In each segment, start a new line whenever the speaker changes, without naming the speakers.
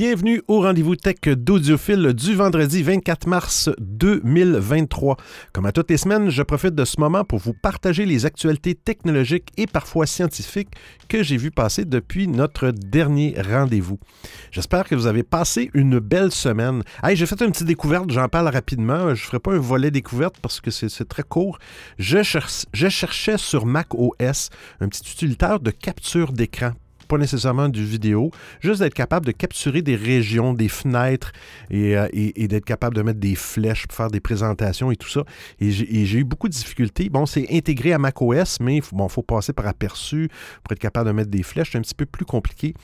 Bienvenue au rendez-vous tech d'Audiophile du vendredi 24 mars 2023. Comme à toutes les semaines, je profite de ce moment pour vous partager les actualités technologiques et parfois scientifiques que j'ai vu passer depuis notre dernier rendez-vous. J'espère que vous avez passé une belle semaine. Hey, j'ai fait une petite découverte, j'en parle rapidement. Je ne ferai pas un volet découverte parce que c'est très court. Je, cherchais sur Mac OS un petit utilitaire de capture d'écran pas nécessairement du vidéo, juste d'être capable de capturer des régions, des fenêtres euh, et, d'être capable de mettre des flèches pour faire des présentations et tout ça. Et j'ai eu beaucoup de difficultés. Bon, c'est intégré à macOS, mais il bon, faut passer par aperçu pour être capable de mettre des flèches. C'est un petit peu plus compliqué.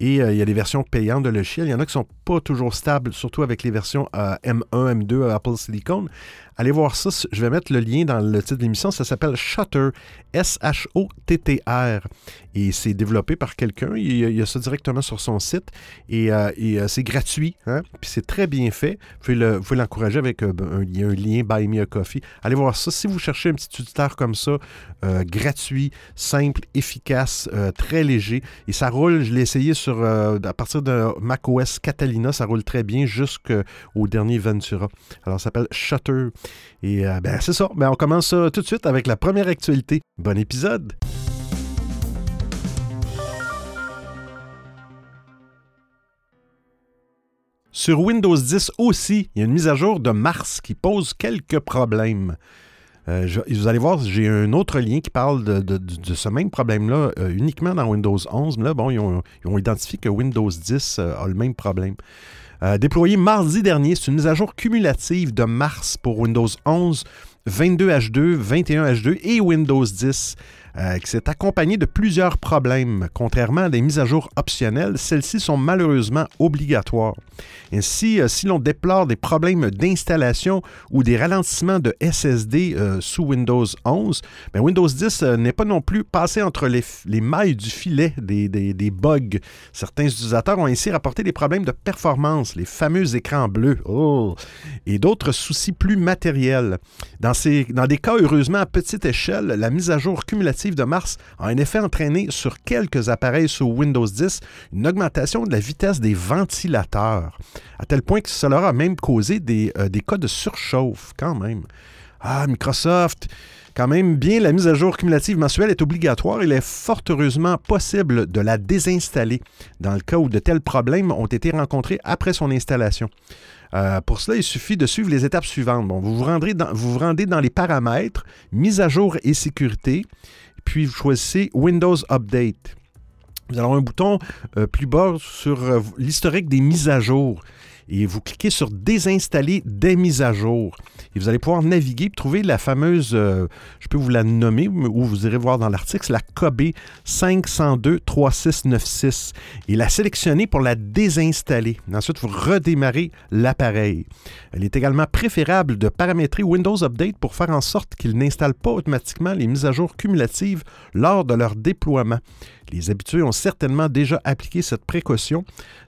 Et euh, il y a des versions payantes de logiciel. Il y en a qui sont pas toujours stables, surtout avec les versions M1, M2 Apple Silicon. Allez voir ça. Je vais mettre le lien dans le titre de l'émission. Ça s'appelle Shutter, S-H-O-T-T-R. Et c'est développé par quelqu'un. Il, y a ça directement sur son site. Et, euh, euh, c'est gratuit. Hein? Puis c'est très bien fait. Vous pouvez l'encourager avec euh, un, un, lien Buy Me a Coffee. Allez voir ça. Si vous cherchez un petit tuteur comme ça, gratuit, simple, efficace, très léger. Et ça roule. Je l'ai essayé sur, à partir de macOS Catalina. Ça roule très bien jusqu'au dernier Ventura. Alors, ça s'appelle Shutter. Et euh, ben, c'est ça. Ben, on commence tout de suite avec la première actualité. Bon épisode! Sur Windows 10 aussi, il y a une mise à jour de mars qui pose quelques problèmes. Euh, vous allez voir, j'ai un autre lien qui parle de, ce même problème-là euh, uniquement dans Windows 11. Mais là, bon, ils ont, identifié que Windows 10 a le même problème. Euh, déployé mardi dernier, c'est une mise à jour cumulative de mars pour Windows 11, 22H2, 21H2 et Windows 10 euh, qui s'est accompagné de plusieurs problèmes. Contrairement à des mises à jour optionnelles, celles-ci sont malheureusement obligatoires. Ainsi, euh, si l'on déplore des problèmes d'installation ou des ralentissements de SSD euh, sous Windows 11, ben, Windows 10 n'est pas non plus passé entre les, mailles du filet des, bugs. Certains utilisateurs ont ainsi rapporté des problèmes de performance, les fameux écrans bleus, oh, et d'autres soucis plus matériels. Dans, ces, dans des cas heureusement à petite échelle, la mise à jour cumulative de mars a en effet entraîné sur quelques appareils sous Windows 10 une augmentation de la vitesse des ventilateurs, à tel point que cela a même causé des, euh, des cas de surchauffe quand même. Ah, Microsoft, quand même bien, la mise à jour cumulative mensuelle est obligatoire. Il est fort heureusement possible de la désinstaller dans le cas où de tels problèmes ont été rencontrés après son installation. Euh, pour cela, il suffit de suivre les étapes suivantes. Bon, vous, vous, rendrez vous vous rendez dans les paramètres, mise à jour et sécurité puis vous choisissez Windows Update. Vous allez avoir un bouton euh, plus bas sur euh, l'historique des mises à jour et vous cliquez sur Désinstaller des mises à jour. Et vous allez pouvoir naviguer et trouver la fameuse, euh, je peux vous la nommer, ou vous irez voir dans l'article, la KB 502-3696 et la sélectionner pour la désinstaller. Ensuite, vous redémarrez l'appareil. Il est également préférable de paramétrer Windows Update pour faire en sorte qu'il n'installe pas automatiquement les mises à jour cumulatives lors de leur déploiement. Les habitués ont certainement déjà appliqué cette précaution,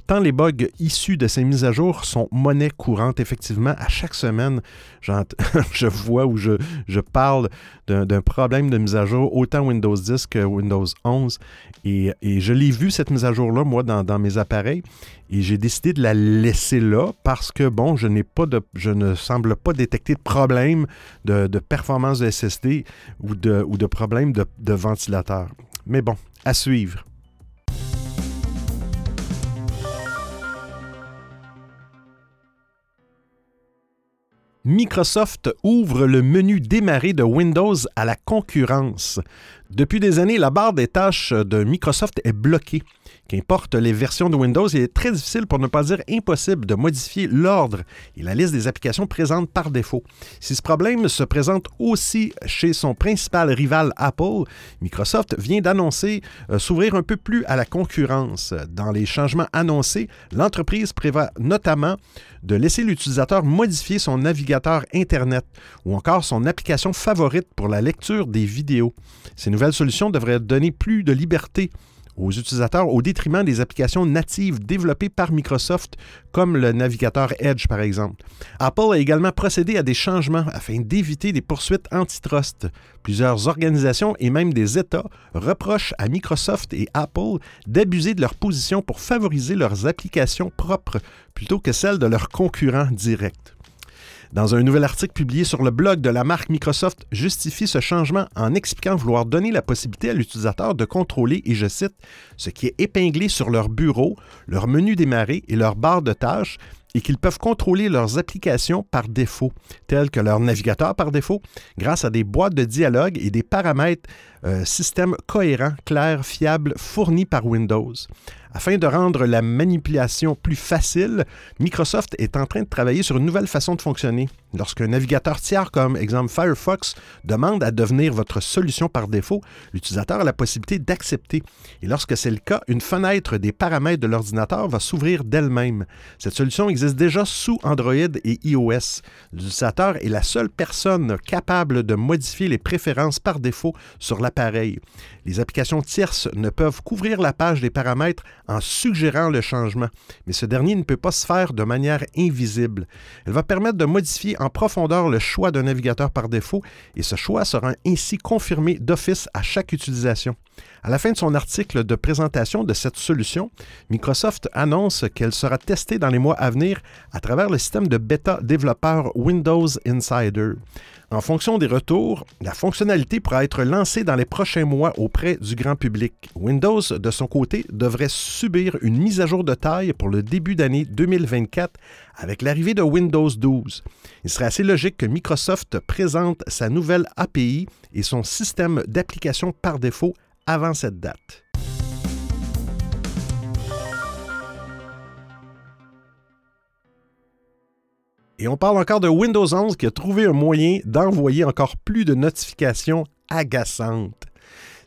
tant les bugs issus de ces mises à jour sont monnaie courante. Effectivement, à chaque semaine, je vois ou je, parle d'un problème de mise à jour, autant Windows 10 que Windows 11. Et, je l'ai vu, cette mise à jour-là, moi, dans, mes appareils. Et j'ai décidé de la laisser là parce que, bon, je, pas je ne semble pas détecter de problème de, performance de SSD ou de, problème de ventilateur. Mais bon, suivre. Microsoft ouvre le menu démarrer de Windows à la concurrence. Depuis des années, la barre des tâches de Microsoft est bloquée. Qu'importe les versions de Windows, il est très difficile, pour ne pas dire impossible, de modifier l'ordre et la liste des applications présentes par défaut. Si ce problème se présente aussi chez son principal rival Apple, Microsoft vient d'annoncer euh, s'ouvrir un peu plus à la concurrence. Dans les changements annoncés, l'entreprise prévoit notamment de laisser l'utilisateur modifier son navigateur Internet ou encore son application favorite pour la lecture des vidéos. Ces nouvelles solutions devraient donner plus de liberté aux utilisateurs au détriment des applications natives développées par Microsoft, comme le navigateur Edge par exemple. Apple a également procédé à des changements afin d'éviter des poursuites antitrust. Plusieurs organisations et même des États reprochent à Microsoft et Apple d'abuser de leur position pour favoriser leurs applications propres plutôt que celles de leurs concurrents directs. Dans un nouvel article publié sur le blog de la marque Microsoft, justifie ce changement en expliquant vouloir donner la possibilité à l'utilisateur de contrôler, et je cite, ce qui est épinglé sur leur bureau, leur menu démarré et leur barre de tâches, et qu'ils peuvent contrôler leurs applications par défaut, telles que leur navigateur par défaut, grâce à des boîtes de dialogue et des paramètres euh, système cohérent, clair, fiable, fournis par Windows. Afin de rendre la manipulation plus facile, Microsoft est en train de travailler sur une nouvelle façon de fonctionner. Lorsqu'un navigateur tiers comme exemple Firefox demande à devenir votre solution par défaut, l'utilisateur a la possibilité d'accepter. Et lorsque c'est le cas, une fenêtre des paramètres de l'ordinateur va s'ouvrir d'elle-même. Cette solution existe déjà sous Android et iOS. L'utilisateur est la seule personne capable de modifier les préférences par défaut sur l'appareil. Les applications tierces ne peuvent couvrir la page des paramètres en suggérant le changement, mais ce dernier ne peut pas se faire de manière invisible. Elle va permettre de modifier en profondeur le choix d'un navigateur par défaut et ce choix sera ainsi confirmé d'office à chaque utilisation. À la fin de son article de présentation de cette solution, Microsoft annonce qu'elle sera testée dans les mois à venir à travers le système de bêta développeur Windows Insider. En fonction des retours, la fonctionnalité pourra être lancée dans les prochains mois auprès du grand public. Windows, de son côté, devrait subir une mise à jour de taille pour le début d'année 2024 avec l'arrivée de Windows 12. Il serait assez logique que Microsoft présente sa nouvelle API et son système d'application par défaut avant cette date. Et on parle encore de Windows 11 qui a trouvé un moyen d'envoyer encore plus de notifications agaçantes.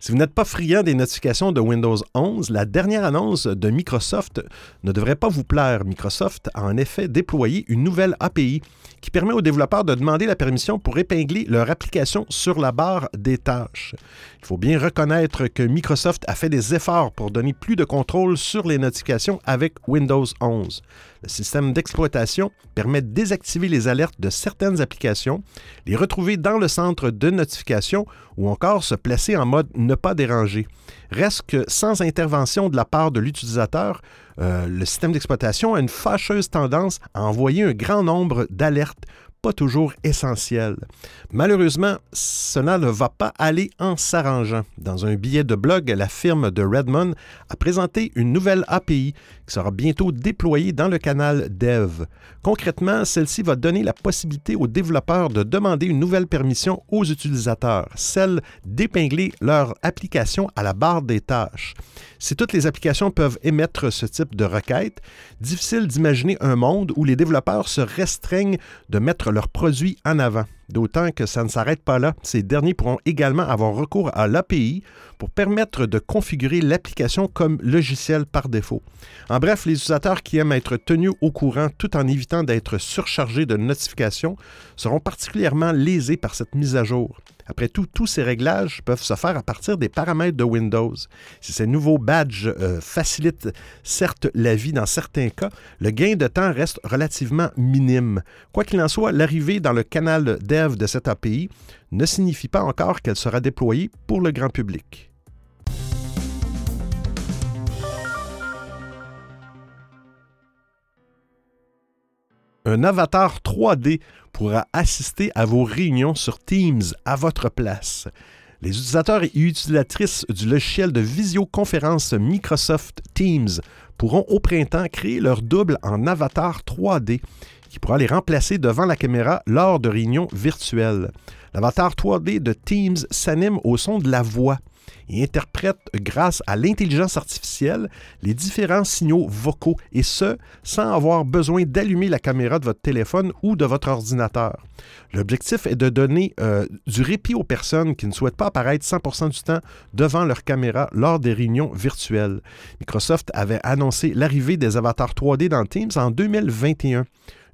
Si vous n'êtes pas friand des notifications de Windows 11, la dernière annonce de Microsoft ne devrait pas vous plaire. Microsoft a en effet déployé une nouvelle API qui permet aux développeurs de demander la permission pour épingler leur application sur la barre des tâches. Il faut bien reconnaître que Microsoft a fait des efforts pour donner plus de contrôle sur les notifications avec Windows 11. Le système d'exploitation permet de désactiver les alertes de certaines applications, les retrouver dans le centre de notification ou encore se placer en mode ne pas déranger. Reste que sans intervention de la part de l'utilisateur, euh, le système d'exploitation a une fâcheuse tendance à envoyer un grand nombre d'alertes pas toujours essentiel. Malheureusement, cela ne va pas aller en s'arrangeant. Dans un billet de blog, la firme de Redmond a présenté une nouvelle API sera bientôt déployée dans le canal Dev. Concrètement, celle-ci va donner la possibilité aux développeurs de demander une nouvelle permission aux utilisateurs, celle d'épingler leur application à la barre des tâches. Si toutes les applications peuvent émettre ce type de requête, difficile d'imaginer un monde où les développeurs se restreignent de mettre leurs produits en avant. D'autant que ça ne s'arrête pas là. Ces derniers pourront également avoir recours à l'API pour permettre de configurer l'application comme logiciel par défaut. En bref, les utilisateurs qui aiment être tenus au courant tout en évitant d'être surchargés de notifications seront particulièrement lésés par cette mise à jour. Après tout, tous ces réglages peuvent se faire à partir des paramètres de Windows. Si ces nouveaux badges euh, facilitent certes la vie dans certains cas, le gain de temps reste relativement minime. Quoi qu'il en soit, l'arrivée dans le canal dev de cette API ne signifie pas encore qu'elle sera déployée pour le grand public. Un avatar 3D pourra assister à vos réunions sur Teams à votre place. Les utilisateurs et utilisatrices du logiciel de visioconférence Microsoft Teams pourront au printemps créer leur double en avatar 3D qui pourra les remplacer devant la caméra lors de réunions virtuelles. L'avatar 3D de Teams s'anime au son de la voix et interprète grâce à l'intelligence artificielle les différents signaux vocaux, et ce, sans avoir besoin d'allumer la caméra de votre téléphone ou de votre ordinateur. L'objectif est de donner euh, du répit aux personnes qui ne souhaitent pas apparaître 100% du temps devant leur caméra lors des réunions virtuelles. Microsoft avait annoncé l'arrivée des avatars 3D dans Teams en 2021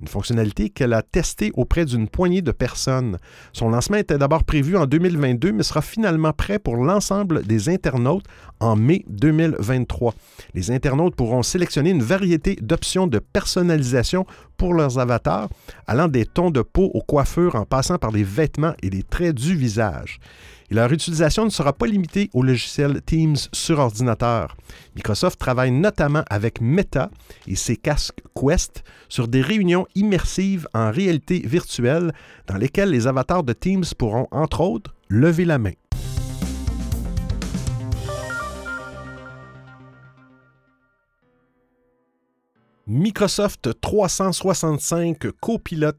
une fonctionnalité qu'elle a testée auprès d'une poignée de personnes. Son lancement était d'abord prévu en 2022, mais sera finalement prêt pour l'ensemble des internautes en mai 2023. Les internautes pourront sélectionner une variété d'options de personnalisation pour leurs avatars, allant des tons de peau aux coiffures en passant par les vêtements et les traits du visage. Et leur utilisation ne sera pas limitée au logiciel Teams sur ordinateur. Microsoft travaille notamment avec Meta et ses casques Quest sur des réunions immersives en réalité virtuelle dans lesquelles les avatars de Teams pourront, entre autres, lever la main. Microsoft 365 Copilot,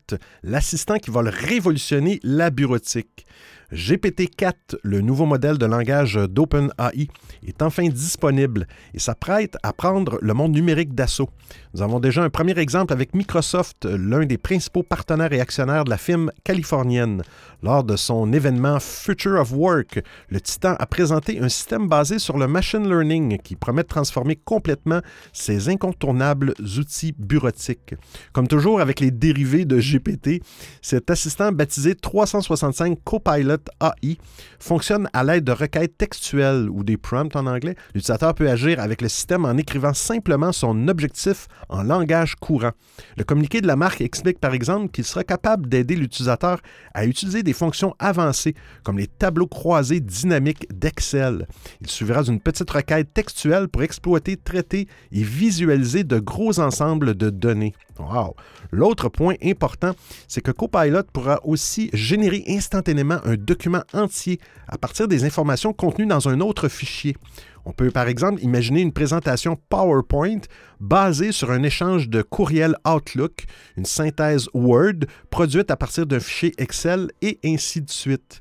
l'assistant qui va révolutionner la bureautique. GPT-4, le nouveau modèle de langage d'OpenAI, est enfin disponible et s'apprête à prendre le monde numérique d'assaut. Nous avons déjà un premier exemple avec Microsoft, l'un des principaux partenaires et actionnaires de la firme californienne. Lors de son événement Future of Work, le Titan a présenté un système basé sur le machine learning qui promet de transformer complètement ses incontournables outils bureautiques. Comme toujours avec les dérivés de GPT, cet assistant baptisé 365 Copilot AI fonctionne à l'aide de requêtes textuelles ou des prompts en anglais. L'utilisateur peut agir avec le système en écrivant simplement son objectif en langage courant. Le communiqué de la marque explique par exemple qu'il sera capable d'aider l'utilisateur à utiliser des fonctions avancées comme les tableaux croisés dynamiques d'Excel. Il suffira d'une petite requête textuelle pour exploiter, traiter et visualiser de gros ensembles de données. Wow. L'autre point important, c'est que Copilot pourra aussi générer instantanément un document entier à partir des informations contenues dans un autre fichier. On peut par exemple imaginer une présentation PowerPoint basée sur un échange de courriel Outlook, une synthèse Word produite à partir d'un fichier Excel et ainsi de suite.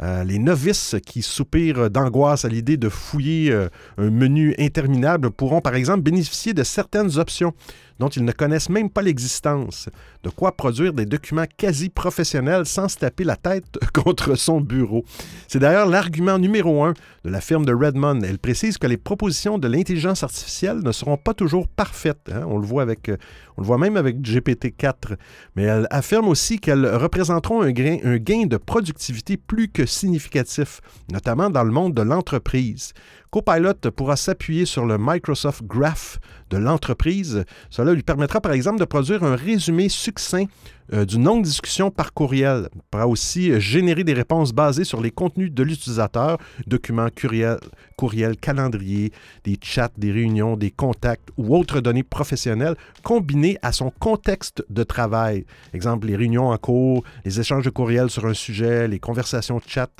Euh, les novices qui soupirent d'angoisse à l'idée de fouiller euh, un menu interminable pourront par exemple bénéficier de certaines options dont ils ne connaissent même pas l'existence. De quoi produire des documents quasi professionnels sans se taper la tête contre son bureau. C'est d'ailleurs l'argument numéro un de la firme de Redmond. Elle précise que les propositions de l'intelligence artificielle ne seront pas toujours parfaites. Hein. On le voit avec, euh, on le voit même avec GPT-4. Mais elle affirme aussi qu'elles représenteront un gain, de productivité plus que significatif, notamment dans le monde de l'entreprise. Copilot pourra s'appuyer sur le Microsoft Graph de l'entreprise. Cela lui permettra par exemple de produire un résumé succinct euh, d'une longue discussion par courriel. Il pourra aussi euh, générer des réponses basées sur les contenus de l'utilisateur, documents, courriel, courriel, calendrier, des chats, des réunions, des contacts ou autres données professionnelles combinées à son contexte de travail. Exemple, les réunions en cours, les échanges de courriel sur un sujet, les conversations chat.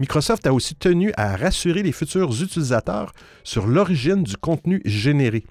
Microsoft a aussi tenu à rassurer les futurs utilisateurs sur l'origine du contenu généré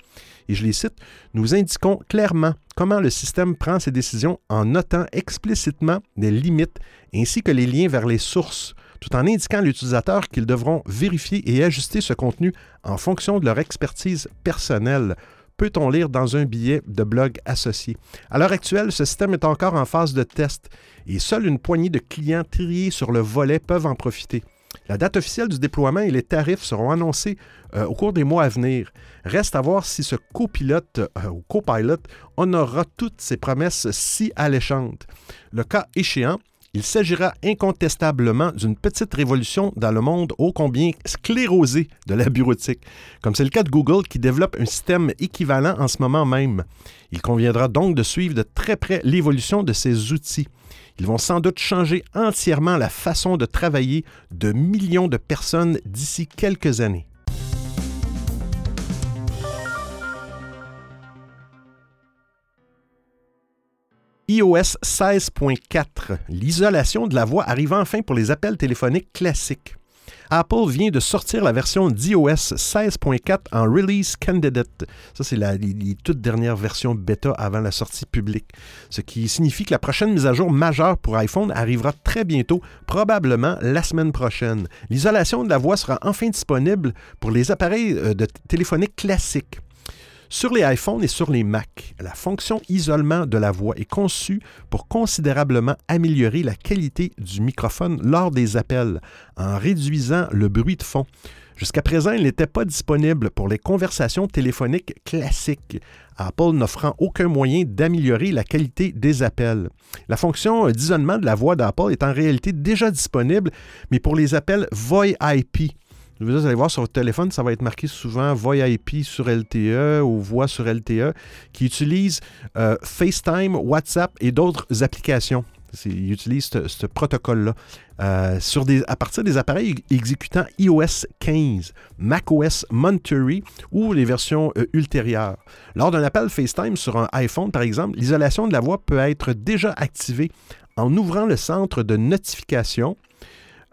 et je les cite, nous indiquons clairement comment le système prend ses décisions en notant explicitement les limites ainsi que les liens vers les sources, tout en indiquant à l'utilisateur qu'ils devront vérifier et ajuster ce contenu en fonction de leur expertise personnelle peut-on lire dans un billet de blog associé. À l'heure actuelle, ce système est encore en phase de test et seule une poignée de clients triés sur le volet peuvent en profiter. La date officielle du déploiement et les tarifs seront annoncés euh, au cours des mois à venir. Reste à voir si ce copilote euh, ou copilot honorera toutes ses promesses si alléchantes. Le cas échéant, il s'agira incontestablement d'une petite révolution dans le monde ô combien sclérosé de la bureautique, comme c'est le cas de Google qui développe un système équivalent en ce moment même. Il conviendra donc de suivre de très près l'évolution de ces outils. Ils vont sans doute changer entièrement la façon de travailler de millions de personnes d'ici quelques années. iOS 16.4, l'isolation de la voix arrive enfin pour les appels téléphoniques classiques. Apple vient de sortir la version d'iOS 16.4 en Release Candidate. Ça, c'est la toute dernière version bêta avant la sortie publique. Ce qui signifie que la prochaine mise à jour majeure pour iPhone arrivera très bientôt, probablement la semaine prochaine. L'isolation de la voix sera enfin disponible pour les appareils euh, de téléphonique classiques. Sur les iPhones et sur les Mac, la fonction isolement de la voix est conçue pour considérablement améliorer la qualité du microphone lors des appels en réduisant le bruit de fond. Jusqu'à présent, il n'était pas disponible pour les conversations téléphoniques classiques, Apple n'offrant aucun moyen d'améliorer la qualité des appels. La fonction d'isolement de la voix d'Apple est en réalité déjà disponible, mais pour les appels VoIP, Vous allez voir sur votre téléphone, ça va être marqué souvent Voix IP sur LTE ou Voix sur LTE, qui utilise euh, FaceTime, WhatsApp et d'autres applications. Il utilise ce, protocole-là euh, à partir des appareils exécutant iOS 15, macOS Monterey ou les versions euh, ultérieures. Lors d'un appel FaceTime sur un iPhone, par exemple, l'isolation de la voix peut être déjà activée en ouvrant le centre de notification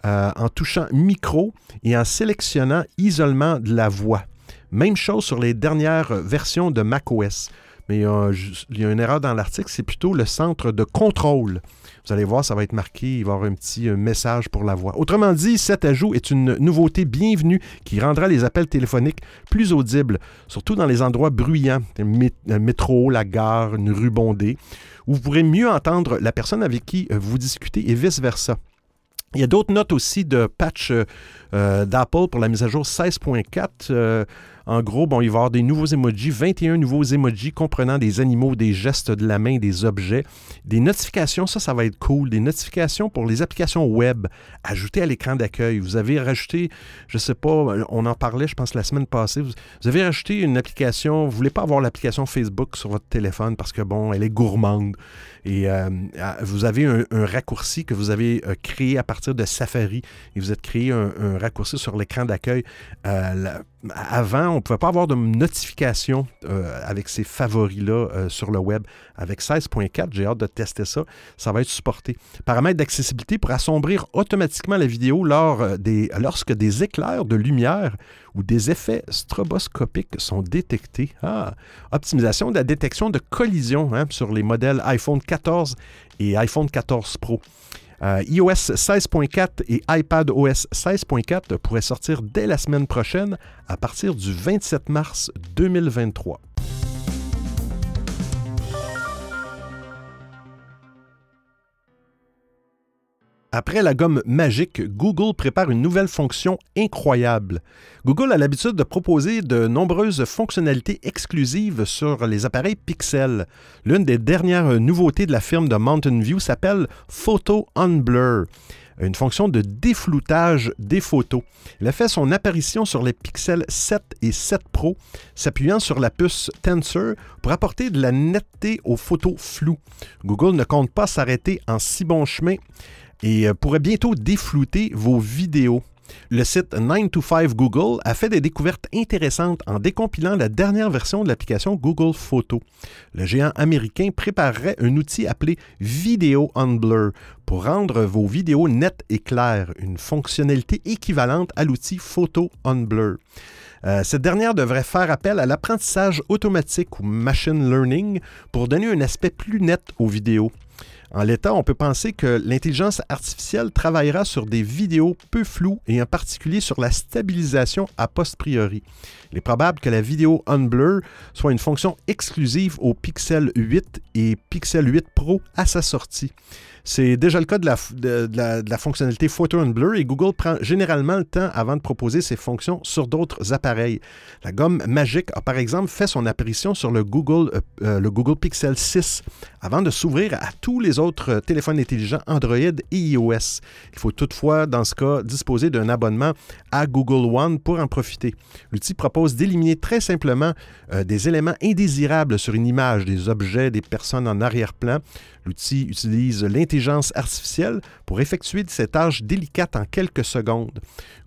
euh, en touchant micro et en sélectionnant isolement de la voix. Même chose sur les dernières versions de macOS. Mais il y a une erreur dans l'article, c'est plutôt le centre de contrôle. Vous allez voir, ça va être marqué, il va y avoir un petit euh, message pour la voix. Autrement dit, cet ajout est une nouveauté bienvenue qui rendra les appels téléphoniques plus audibles, surtout dans les endroits bruyants, le métro, la gare, une rue bondée, où vous pourrez mieux entendre la personne avec qui euh, vous discutez et vice-versa. Il y a d'autres notes aussi de patch euh, d'Apple pour la mise à jour 16.4. En gros, bon, il va y avoir des nouveaux emojis, 21 nouveaux emojis comprenant des animaux, des gestes de la main, des objets, des notifications, ça, ça va être cool, des notifications pour les applications web ajoutées à l'écran d'accueil. Vous avez rajouté, je ne sais pas, on en parlait, je pense, la semaine passée, vous, avez rajouté une application, vous ne voulez pas avoir l'application Facebook sur votre téléphone parce que, bon, elle est gourmande. Et euh, vous avez un, raccourci que vous avez euh, créé à partir de Safari et vous êtes créé un, raccourci sur l'écran d'accueil. Euh, avant, on ne pouvait pas avoir de notification avec ces favoris-là sur le web. Avec 16.4, j'ai hâte de tester ça. Ça va être supporté. Paramètres d'accessibilité pour assombrir automatiquement la vidéo des, lorsque des éclairs de lumière ou des effets stroboscopiques sont détectés. Ah, optimisation de la détection de collision hein, sur les modèles iPhone 14 et iPhone 14 Pro. Euh, iOS 16.4 et iPadOS 16.4 pourraient sortir dès la semaine prochaine à partir du 27 mars 2023. Après la gomme magique, Google prépare une nouvelle fonction incroyable. Google a l'habitude de proposer de nombreuses fonctionnalités exclusives sur les appareils Pixel. L'une des dernières nouveautés de la firme de Mountain View s'appelle Photo Unblur une fonction de défloutage des photos. Elle a fait son apparition sur les Pixel 7 et 7 Pro, s'appuyant sur la puce Tensor pour apporter de la netteté aux photos floues. Google ne compte pas s'arrêter en si bon chemin et euh, pourrait bientôt déflouter vos vidéos. Le site 9 to 5 Google a fait des découvertes intéressantes en décompilant la dernière version de l'application Google Photos. Le géant américain préparerait un outil appelé Video on Blur pour rendre vos vidéos nettes et claires, une fonctionnalité équivalente à l'outil Photo on Blur. Euh, cette dernière devrait faire appel à l'apprentissage automatique ou machine learning pour donner un aspect plus net aux vidéos. En l'état, on peut penser que l'intelligence artificielle travaillera sur des vidéos peu floues et en particulier sur la stabilisation a posteriori. Il est probable que la vidéo Unblur soit une fonction exclusive au Pixel 8 et Pixel 8 Pro à sa sortie. C'est déjà le cas de la, fonctionnalité Photo and Blur et Google prend généralement le temps avant de proposer ces fonctions sur d'autres appareils. La gomme magique a par exemple fait son apparition sur le Google, euh, euh, le Google Pixel 6 avant de s'ouvrir à tous les autres téléphones intelligents Android et iOS. Il faut toutefois, dans ce cas, disposer d'un abonnement à Google One pour en profiter. L'outil propose d'éliminer très simplement euh, des éléments indésirables sur une image, des objets, des personnes en arrière-plan. L'outil utilise l'intelligence artificielle pour effectuer ces tâches délicates en quelques secondes.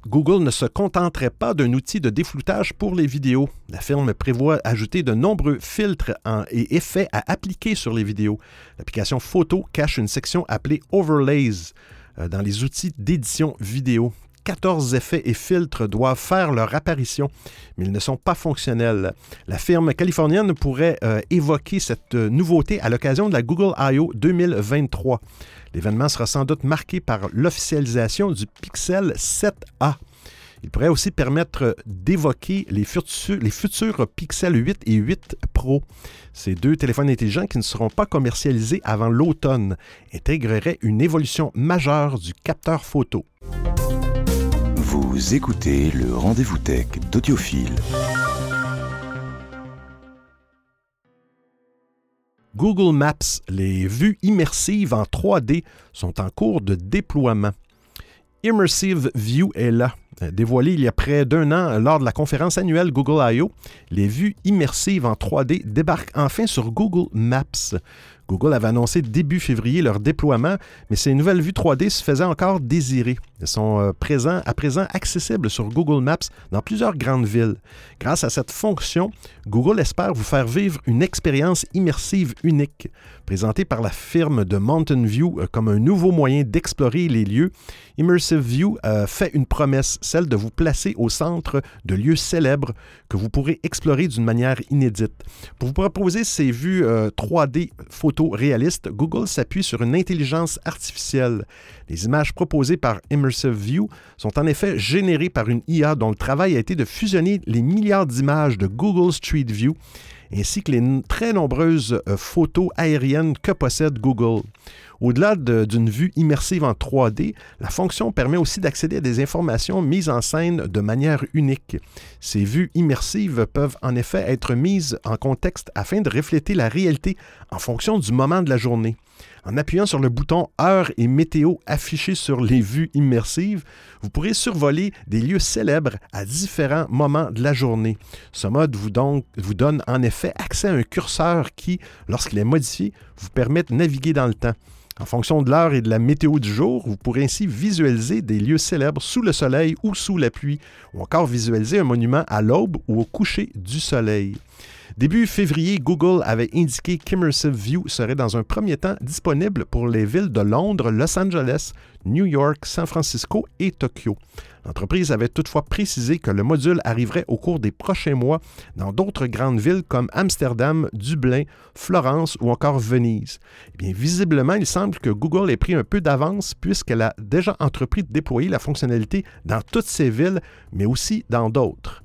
Google ne se contenterait pas d'un outil de défloutage pour les vidéos. La firme prévoit ajouter de nombreux filtres et effets à appliquer sur les vidéos. L'application photo cache une section appelée Overlays euh, dans les outils d'édition vidéo. 14 effets et filtres doivent faire leur apparition, mais ils ne sont pas fonctionnels. La firme californienne pourrait euh, évoquer cette euh, nouveauté à l'occasion de la Google I.O. 2023. L'événement sera sans doute marqué par l'officialisation du Pixel 7A. Il pourrait aussi permettre d'évoquer les futurs, les futurs Pixel 8 et 8 Pro. Ces deux téléphones intelligents qui ne seront pas commercialisés avant l'automne intégreraient une évolution majeure du capteur photo.
Vous écoutez le rendez-vous tech d'Audiophile.
Google Maps, les vues immersives en 3D sont en cours de déploiement. Immersive View est là. Euh, dévoilé il y a près d'un an lors de la conférence annuelle Google I.O., les vues immersives en 3D débarquent enfin sur Google Maps. Google avait annoncé début février leur déploiement, mais ces nouvelles vues 3D se faisaient encore désirer. Elles sont euh, présents, à présent accessibles sur Google Maps dans plusieurs grandes villes. Grâce à cette fonction, Google espère vous faire vivre une expérience immersive unique. Présentée par la firme de Mountain View euh, comme un nouveau moyen d'explorer les lieux, Immersive View euh, fait une promesse, celle de vous placer au centre de lieux célèbres que vous pourrez explorer d'une manière inédite. Pour vous proposer ces vues 3D photoréalistes, Google s'appuie sur une intelligence artificielle. Les images proposées par Immersive View sont en effet générées par une IA dont le travail a été de fusionner les milliards d'images de Google Street View ainsi que les très nombreuses euh, photos aériennes que possède Google. Au-delà d'une vue immersive en 3D, la fonction permet aussi d'accéder à des informations mises en scène de manière unique. Ces vues immersives peuvent en effet être mises en contexte afin de refléter la réalité en fonction du moment de la journée. En appuyant sur le bouton Heure et météo affiché sur les vues immersives, vous pourrez survoler des lieux célèbres à différents moments de la journée. Ce mode vous, vous donne en effet accès à un curseur qui, lorsqu'il est modifié, vous permet de naviguer dans le temps. En fonction de l'heure et de la météo du jour, vous pourrez ainsi visualiser des lieux célèbres sous le soleil ou sous la pluie, ou encore visualiser un monument à l'aube ou au coucher du soleil. Début février, Google avait indiqué qu'Immersive View serait dans un premier temps disponible pour les villes de Londres, Los Angeles, New York, San Francisco et Tokyo. L'entreprise avait toutefois précisé que le module arriverait au cours des prochains mois dans d'autres grandes villes comme Amsterdam, Dublin, Florence ou encore Venise. Eh bien, visiblement, il semble que Google ait pris un peu d'avance puisqu'elle a déjà entrepris de déployer la fonctionnalité dans toutes ces villes, mais aussi dans d'autres.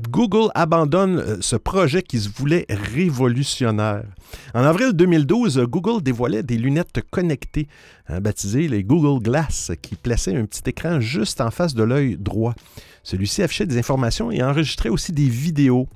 Google abandonne euh, ce projet qui se voulait révolutionnaire. En avril 2012, Google dévoilait des lunettes connectées, hein, baptisées les Google Glass, qui plaçaient un petit écran juste en face de l'œil droit. Celui-ci affichait des informations et enregistrait aussi des vidéos.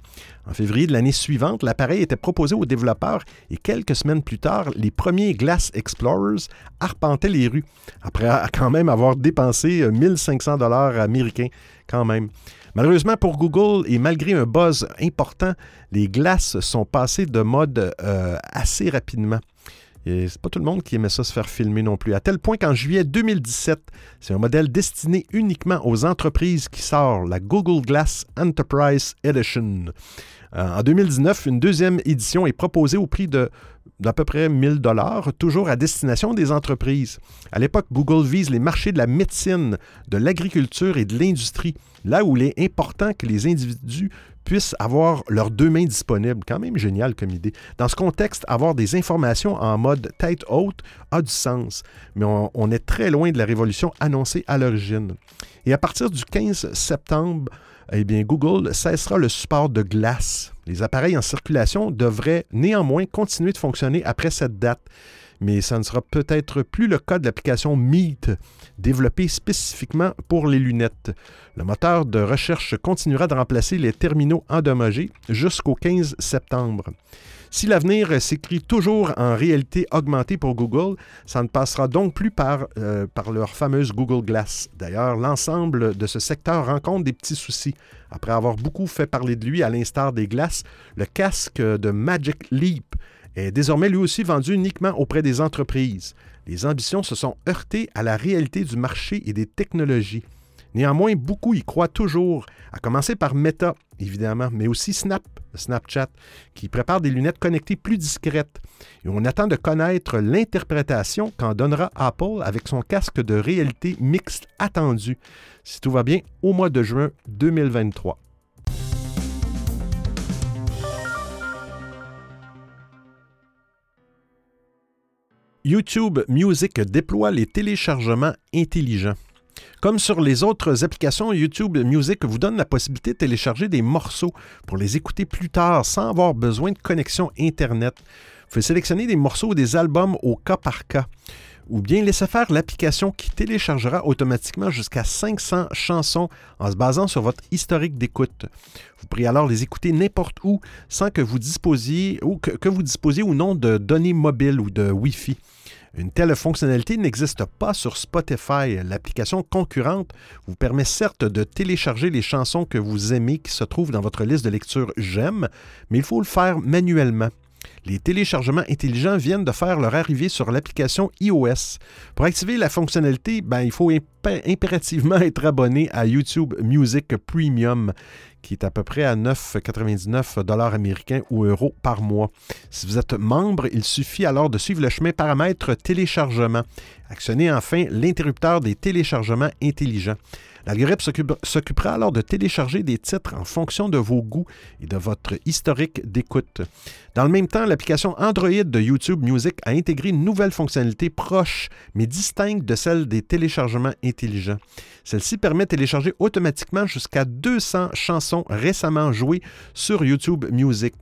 En février de l'année suivante, l'appareil était proposé aux développeurs et quelques semaines plus tard, les premiers Glass Explorers arpentaient les rues, après quand même avoir dépensé 1500 dollars américains quand même. Malheureusement pour Google et malgré un buzz important, les glaces sont passées de mode euh, assez rapidement. Et c'est pas tout le monde qui aimait ça se faire filmer non plus. À tel point qu'en juillet 2017, c'est un modèle destiné uniquement aux entreprises qui sort, la Google Glass Enterprise Edition. Euh, en 2019, une deuxième édition est proposée au prix de d'à peu près 1000 dollars, toujours à destination des entreprises. À l'époque, Google vise les marchés de la médecine, de l'agriculture et de l'industrie, là où il est important que les individus puissent avoir leurs deux mains disponibles. Quand même génial comme idée. Dans ce contexte, avoir des informations en mode tête haute a du sens, mais on, on est très loin de la révolution annoncée à l'origine. Et à partir du 15 septembre, eh bien, Google cessera le support de glace. Les appareils en circulation devraient néanmoins continuer de fonctionner après cette date, mais ça ne sera peut-être plus le cas de l'application Meet, développée spécifiquement pour les lunettes. Le moteur de recherche continuera de remplacer les terminaux endommagés jusqu'au 15 septembre. Si l'avenir s'écrit toujours en réalité augmentée pour Google, ça ne passera donc plus par, euh, par leur fameuse Google Glass. D'ailleurs, l'ensemble de ce secteur rencontre des petits soucis. Après avoir beaucoup fait parler de lui à l'instar des glaces, le casque de Magic Leap est désormais lui aussi vendu uniquement auprès des entreprises. Les ambitions se sont heurtées à la réalité du marché et des technologies. Néanmoins, beaucoup y croient toujours, à commencer par Meta, évidemment, mais aussi Snap, Snapchat, qui prépare des lunettes connectées plus discrètes. Et on attend de connaître l'interprétation qu'en donnera Apple avec son casque de réalité mixte attendu, si tout va bien, au mois de juin 2023. YouTube Music déploie les téléchargements intelligents. Comme sur les autres applications, YouTube Music vous donne la possibilité de télécharger des morceaux pour les écouter plus tard sans avoir besoin de connexion Internet. Vous pouvez sélectionner des morceaux ou des albums au cas par cas. ou bien laissez faire l'application qui téléchargera automatiquement jusqu'à 500 chansons en se basant sur votre historique d'écoute. Vous pourrez alors les écouter n'importe où sans que vous disposiez ou que, que vous disposiez ou non de données mobiles ou de Wi-Fi. Une telle fonctionnalité n'existe pas sur Spotify. L'application concurrente vous permet certes de télécharger les chansons que vous aimez qui se trouvent dans votre liste de lecture J'aime, mais il faut le faire manuellement. Les téléchargements intelligents viennent de faire leur arrivée sur l'application iOS. Pour activer la fonctionnalité, ben, il faut impérativement être abonné à YouTube Music Premium qui est à peu près à 9,99 dollars américains ou euros par mois. Si vous êtes membre, il suffit alors de suivre le chemin paramètre téléchargement. Actionnez enfin l'interrupteur des téléchargements intelligents. L'algorithme s'occupera alors de télécharger des titres en fonction de vos goûts et de votre historique d'écoute. Dans le même temps, l'application Android de YouTube Music a intégré une nouvelle fonctionnalité proche mais distincte de celle des téléchargements intelligents. Celle-ci permet de télécharger automatiquement jusqu'à 200 chansons récemment jouées sur YouTube Music,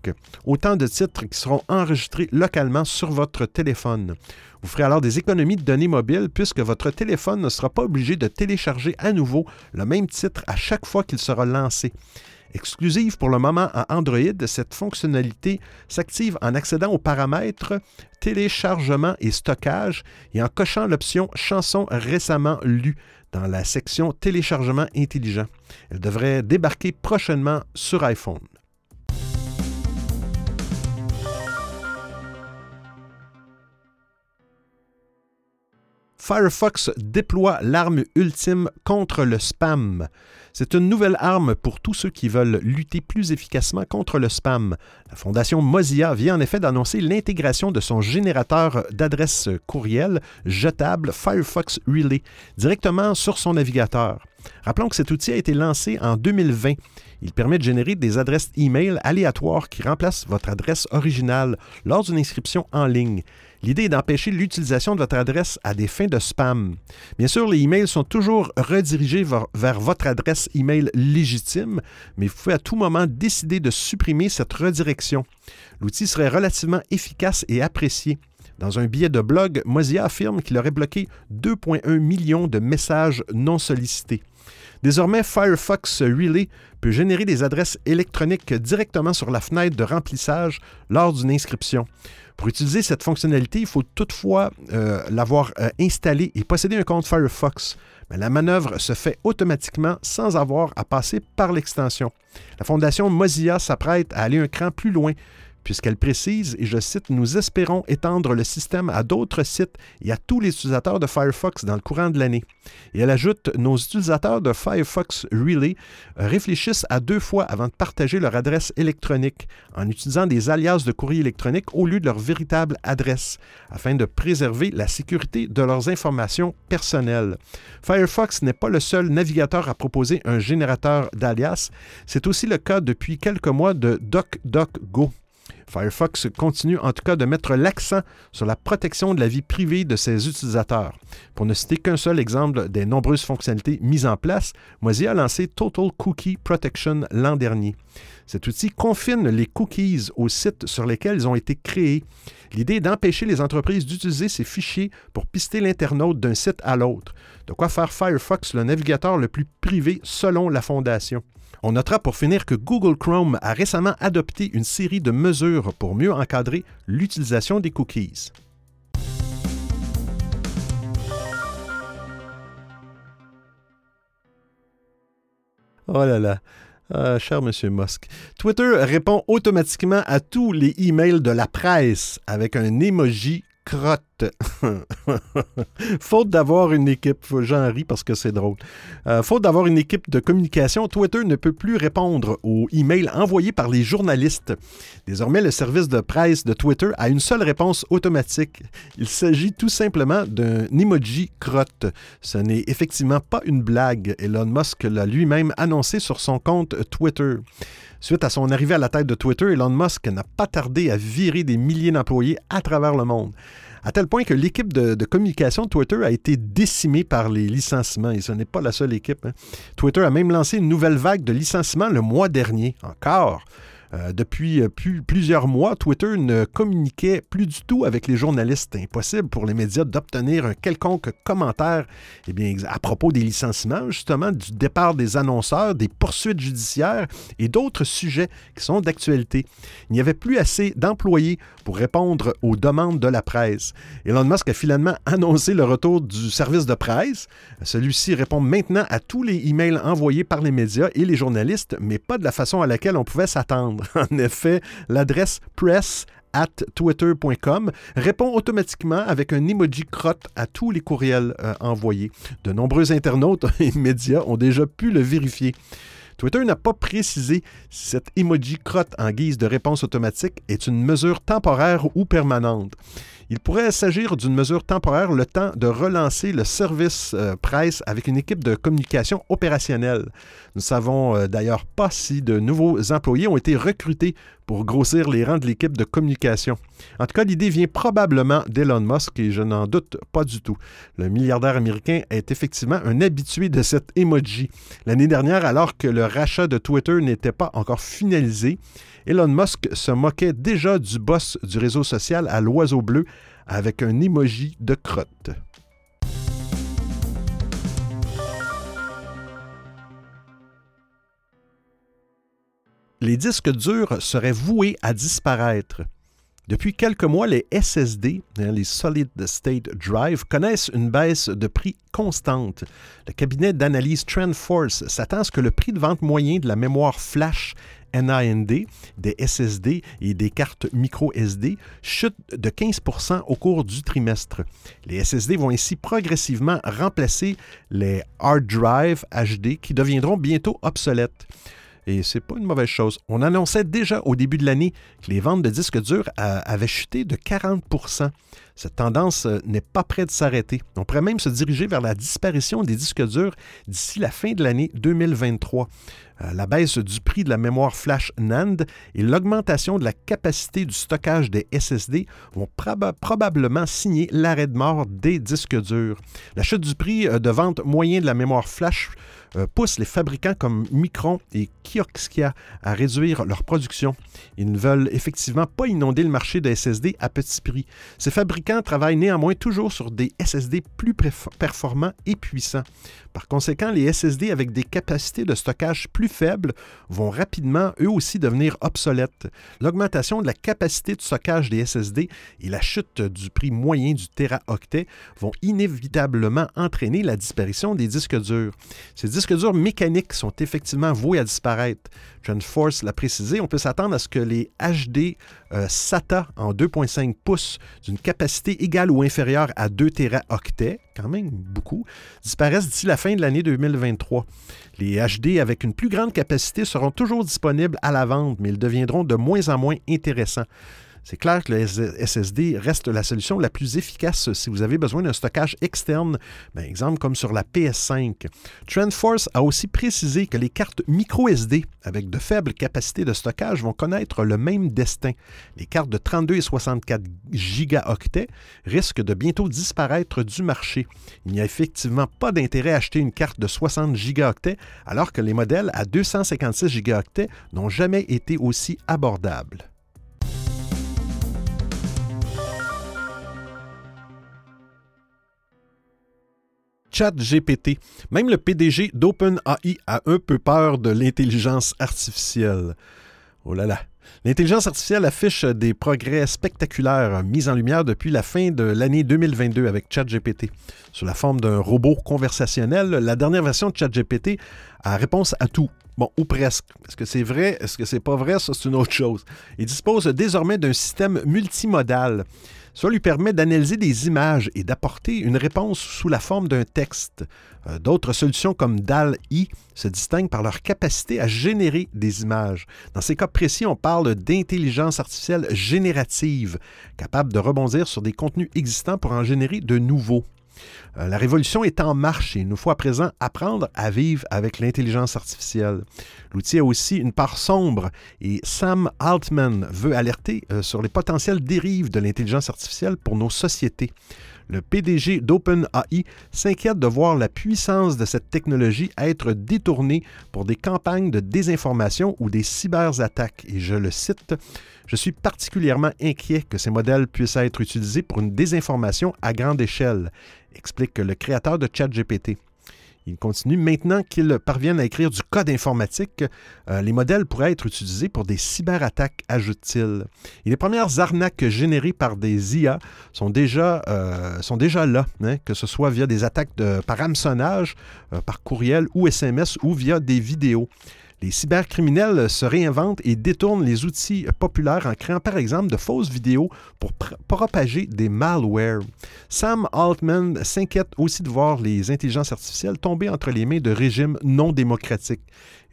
autant de titres qui seront enregistrés localement sur votre téléphone. Vous ferez alors des économies de données mobiles puisque votre téléphone ne sera pas obligé de télécharger à nouveau le même titre à chaque fois qu'il sera lancé. Exclusive pour le moment à Android, cette fonctionnalité s'active en accédant aux paramètres téléchargement et stockage et en cochant l'option chansons récemment lues dans la section téléchargement intelligent. Elle devrait débarquer prochainement sur iPhone. Firefox déploie l'arme ultime contre le spam. C'est une nouvelle arme pour tous ceux qui veulent lutter plus efficacement contre le spam. La fondation Mozilla vient en effet d'annoncer l'intégration de son générateur d'adresses courriel jetable Firefox Relay directement sur son navigateur. Rappelons que cet outil a été lancé en 2020. Il permet de générer des adresses e-mail aléatoires qui remplacent votre adresse originale lors d'une inscription en ligne. L'idée est d'empêcher l'utilisation de votre adresse à des fins de spam. Bien sûr, les emails sont toujours redirigés vers, votre adresse email légitime, mais vous pouvez à tout moment décider de supprimer cette redirection. L'outil serait relativement efficace et apprécié. Dans un billet de blog, Mozilla affirme qu'il aurait bloqué 2,1 millions de messages non sollicités. Désormais, Firefox Relay peut générer des adresses électroniques directement sur la fenêtre de remplissage lors d'une inscription. Pour utiliser cette fonctionnalité, il faut toutefois euh, l'avoir euh, installée et posséder un compte Firefox. Mais la manœuvre se fait automatiquement sans avoir à passer par l'extension. La fondation Mozilla s'apprête à aller un cran plus loin puisqu'elle précise, et je cite, Nous espérons étendre le système à d'autres sites et à tous les utilisateurs de Firefox dans le courant de l'année. Et elle ajoute, Nos utilisateurs de Firefox Relay réfléchissent à deux fois avant de partager leur adresse électronique en utilisant des alias de courrier électronique au lieu de leur véritable adresse, afin de préserver la sécurité de leurs informations personnelles. Firefox n'est pas le seul navigateur à proposer un générateur d'alias, c'est aussi le cas depuis quelques mois de DuckDuckGo. Firefox continue en tout cas de mettre l'accent sur la protection de la vie privée de ses utilisateurs. Pour ne citer qu'un seul exemple des nombreuses fonctionnalités mises en place, Mozilla a lancé Total Cookie Protection l'an dernier. Cet outil confine les cookies aux sites sur lesquels ils ont été créés. L'idée est d'empêcher les entreprises d'utiliser ces fichiers pour pister l'internaute d'un site à l'autre. De quoi faire Firefox le navigateur le plus privé selon la fondation. On notera pour finir que Google Chrome a récemment adopté une série de mesures pour mieux encadrer l'utilisation des cookies. Oh là là. Ah, cher Monsieur Musk. Twitter répond automatiquement à tous les emails de la presse avec un emoji crotte. faute d'avoir une équipe, j'en ris parce que c'est drôle. Euh, faute d'avoir une équipe de communication, Twitter ne peut plus répondre aux emails envoyés par les journalistes. Désormais, le service de presse de Twitter a une seule réponse automatique. Il s'agit tout simplement d'un emoji crotte. Ce n'est effectivement pas une blague. Elon Musk l'a lui-même annoncé sur son compte Twitter. Suite à son arrivée à la tête de Twitter, Elon Musk n'a pas tardé à virer des milliers d'employés à travers le monde à tel point que l'équipe de, communication de Twitter a été décimée par les licenciements, et ce n'est pas la seule équipe. Hein. Twitter a même lancé une nouvelle vague de licenciements le mois dernier, encore. Euh, depuis plusieurs mois, Twitter ne communiquait plus du tout avec les journalistes. Impossible pour les médias d'obtenir un quelconque commentaire eh à propos des licenciements, justement, du départ des annonceurs, des poursuites judiciaires et d'autres sujets qui sont d'actualité. Il n'y avait plus assez d'employés pour répondre aux demandes de la presse. Elon Musk a finalement annoncé le retour du service de presse. Celui-ci répond maintenant à tous les emails envoyés par les médias et les journalistes, mais pas de la façon à laquelle on pouvait s'attendre. En effet, l'adresse press at twitter.com répond automatiquement avec un emoji crotte à tous les courriels euh, envoyés. De nombreux internautes et médias ont déjà pu le vérifier. Twitter n'a pas précisé si cet emoji crotte en guise de réponse automatique est une mesure temporaire ou permanente. Il pourrait s'agir d'une mesure temporaire le temps de relancer le service euh, presse avec une équipe de communication opérationnelle. Nous ne savons euh, d'ailleurs pas si de nouveaux employés ont été recrutés pour grossir les rangs de l'équipe de communication. En tout cas, l'idée vient probablement d'Elon Musk et je n'en doute pas du tout. Le milliardaire américain est effectivement un habitué de cet emoji. L'année dernière, alors que le rachat de Twitter n'était pas encore finalisé, Elon Musk se moquait déjà du boss du réseau social à l'oiseau bleu avec un emoji de crotte. Les disques durs seraient voués à disparaître. Depuis quelques mois, les SSD, hein, les Solid State Drive, connaissent une baisse de prix constante. Le cabinet d'analyse TrendForce s'attend à ce que le prix de vente moyen de la mémoire flash NAND, des SSD et des cartes micro SD chute de 15% au cours du trimestre. Les SSD vont ainsi progressivement remplacer les hard drive HD qui deviendront bientôt obsolètes. Et c'est pas une mauvaise chose. On annonçait déjà au début de l'année que les ventes de disques durs euh, avaient chuté de 40% Cette tendance euh, n'est pas près de s'arrêter. On pourrait même se diriger vers la disparition des disques durs d'ici la fin de l'année 2023. Euh, la baisse du prix de la mémoire flash NAND et l'augmentation de la capacité du stockage des SSD vont probablement signer l'arrêt de mort des disques durs. La chute du prix de vente moyen de la mémoire flash euh, poussent les fabricants comme Micron et Kioxia à réduire leur production. Ils ne veulent effectivement pas inonder le marché des SSD à petit prix. Ces fabricants travaillent néanmoins toujours sur des SSD plus performants et puissants. Par conséquent, les SSD avec des capacités de stockage plus faibles vont rapidement eux aussi devenir obsolètes. L'augmentation de la capacité de stockage des SSD et la chute du prix moyen du teraoctet vont inévitablement entraîner la disparition des disques durs. Ces disques durs mécaniques sont effectivement voués à disparaître. TrendForce l'a précisé, on peut s'attendre à ce que les HD euh, SATA en 2.5 pouces d'une capacité égale ou inférieure à 2 teraoctets, même beaucoup, disparaissent d'ici la fin de l'année 2023. Les HD avec une plus grande capacité seront toujours disponibles à la vente, mais ils deviendront de moins en moins intéressants. C'est clair que le SSD reste la solution la plus efficace si vous avez besoin d'un stockage externe, par ben, exemple comme sur la PS5. TrendForce a aussi précisé que les cartes micro SD avec de faibles capacités de stockage vont connaître le même destin. Les cartes de 32 et 64 gigaoctets risquent de bientôt disparaître du marché. Il n'y a effectivement pas d'intérêt à acheter une carte de 60 gigaoctets alors que les modèles à 256 gigaoctets n'ont jamais été aussi abordables. GPT. Même le PDG d'OpenAI a un peu peur de l'intelligence artificielle. Oh là là. L'intelligence artificielle affiche des progrès spectaculaires mis en lumière depuis la fin de l'année 2022 avec ChatGPT. Sous la forme d'un robot conversationnel, la dernière version de ChatGPT a réponse à tout. Bon, ou presque. Est-ce que c'est vrai? Est-ce que c'est pas vrai? Ça, c'est une autre chose. Il dispose désormais d'un système multimodal. Cela lui permet d'analyser des images et d'apporter une réponse sous la forme d'un texte. Euh, d'autres solutions comme DAL-I se distinguent par leur capacité à générer des images. Dans ces cas précis, on parle d'intelligence artificielle générative, capable de rebondir sur des contenus existants pour en générer de nouveaux. Euh, la révolution est en marche et il nous faut à présent apprendre à vivre avec l'intelligence artificielle. L'outil a aussi une part sombre et Sam Altman veut alerter euh, sur les potentielles dérives de l'intelligence artificielle pour nos sociétés. Le PDG d'OpenAI s'inquiète de voir la puissance de cette technologie être détournée pour des campagnes de désinformation ou des cyberattaques. Et je le cite, Je suis particulièrement inquiet que ces modèles puissent être utilisés pour une désinformation à grande échelle, explique le créateur de ChatGPT. Il continue, maintenant qu'ils parviennent à écrire du code informatique, euh, les modèles pourraient être utilisés pour des cyberattaques, ajoute-t-il. Et les premières arnaques générées par des IA sont déjà, euh, sont déjà là, hein, que ce soit via des attaques par hameçonnage, euh, par courriel ou SMS ou via des vidéos. Les cybercriminels se réinventent et détournent les outils populaires en créant par exemple de fausses vidéos pour propager des malwares. Sam Altman s'inquiète aussi de voir les intelligences artificielles tomber entre les mains de régimes non démocratiques.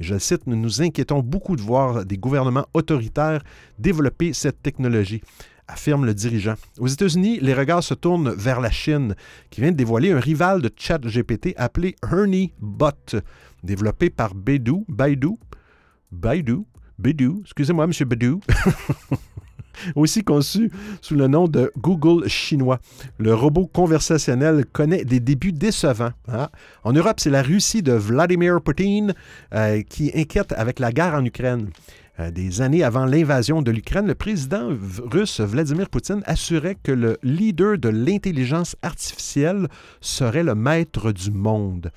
Je cite, nous nous inquiétons beaucoup de voir des gouvernements autoritaires développer cette technologie affirme le dirigeant. Aux États-Unis, les regards se tournent vers la Chine, qui vient de dévoiler un rival de ChatGPT appelé Ernie Bot développé par Baidu, Baidu, Baidu, Baidu, excusez-moi, M. Baidu, aussi conçu sous le nom de Google chinois. Le robot conversationnel connaît des débuts décevants. Hein. En Europe, c'est la Russie de Vladimir Poutine euh, qui inquiète avec la guerre en Ukraine. Euh, des années avant l'invasion de l'Ukraine, le président russe Vladimir Poutine assurait que le leader de l'intelligence artificielle serait le maître du monde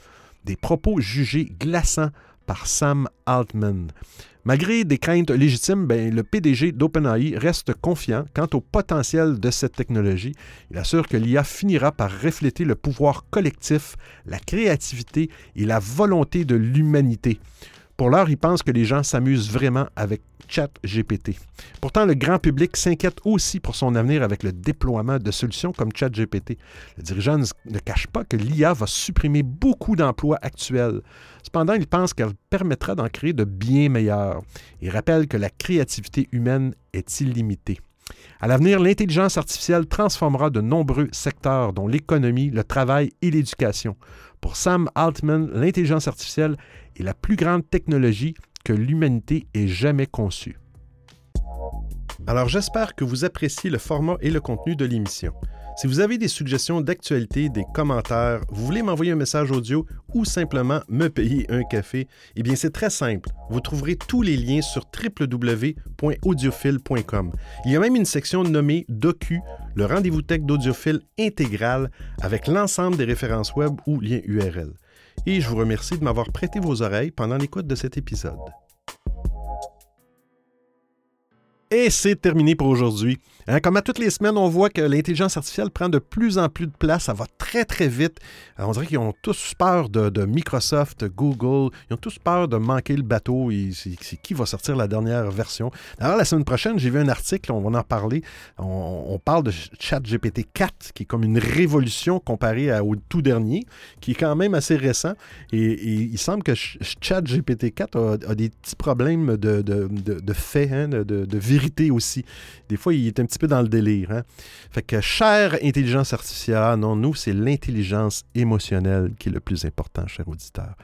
des propos jugés glaçants par Sam Altman. Malgré des craintes légitimes, ben, le PDG d'OpenAI reste confiant quant au potentiel de cette technologie. Il assure que l'IA finira par refléter le pouvoir collectif, la créativité et la volonté de l'humanité. Pour l'heure, il pense que les gens s'amusent vraiment avec ChatGPT. Pourtant, le grand public s'inquiète aussi pour son avenir avec le déploiement de solutions comme ChatGPT. Le dirigeant ne cache pas que l'IA va supprimer beaucoup d'emplois actuels. Cependant, il pense qu'elle permettra d'en créer de bien meilleurs. Il rappelle que la créativité humaine est illimitée. À l'avenir, l'intelligence artificielle transformera de nombreux secteurs, dont l'économie, le travail et l'éducation. Pour Sam Altman, l'intelligence artificielle est la plus grande technologie que l'humanité ait jamais conçue. Alors j'espère que vous appréciez le format et le contenu de l'émission. Si vous avez des suggestions d'actualité, des commentaires, vous voulez m'envoyer un message audio ou simplement me payer un café, eh bien c'est très simple. Vous trouverez tous les liens sur www.audiophile.com. Il y a même une section nommée Docu, le rendez-vous tech d'audiophile intégral avec l'ensemble des références web ou liens URL. Et je vous remercie de m'avoir prêté vos oreilles pendant l'écoute de cet épisode. Et c'est terminé pour aujourd'hui. Hein, comme à toutes les semaines, on voit que l'intelligence artificielle prend de plus en plus de place. Ça va très, très vite. Euh, on dirait qu'ils ont tous peur de, Microsoft, Google. Ils ont tous peur de manquer le bateau. C'est qui va sortir la dernière version. D'ailleurs, la semaine prochaine, j'ai vu un article, on va en parler. On, parle de ChatGPT 4, qui est comme une révolution comparée au tout dernier, qui est quand même assez récent. Et, il semble que ChatGPT 4 a, des petits problèmes de, de, de, fait, hein, de, de aussi. Des fois, il est un petit peu dans le délire. Hein. Fait que, chère intelligence artificielle, non, nous, c'est l'intelligence émotionnelle qui est le plus important, cher auditeur.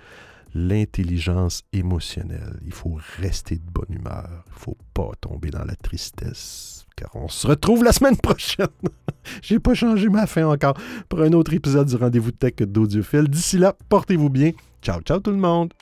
L'intelligence émotionnelle. Il faut rester de bonne humeur. Il ne faut pas tomber dans la tristesse. Car on se retrouve la semaine prochaine. J'ai pas changé ma fin encore pour un autre épisode du rendez-vous tech d'Audiophile. D'ici là, portez-vous bien. Ciao, ciao tout le monde.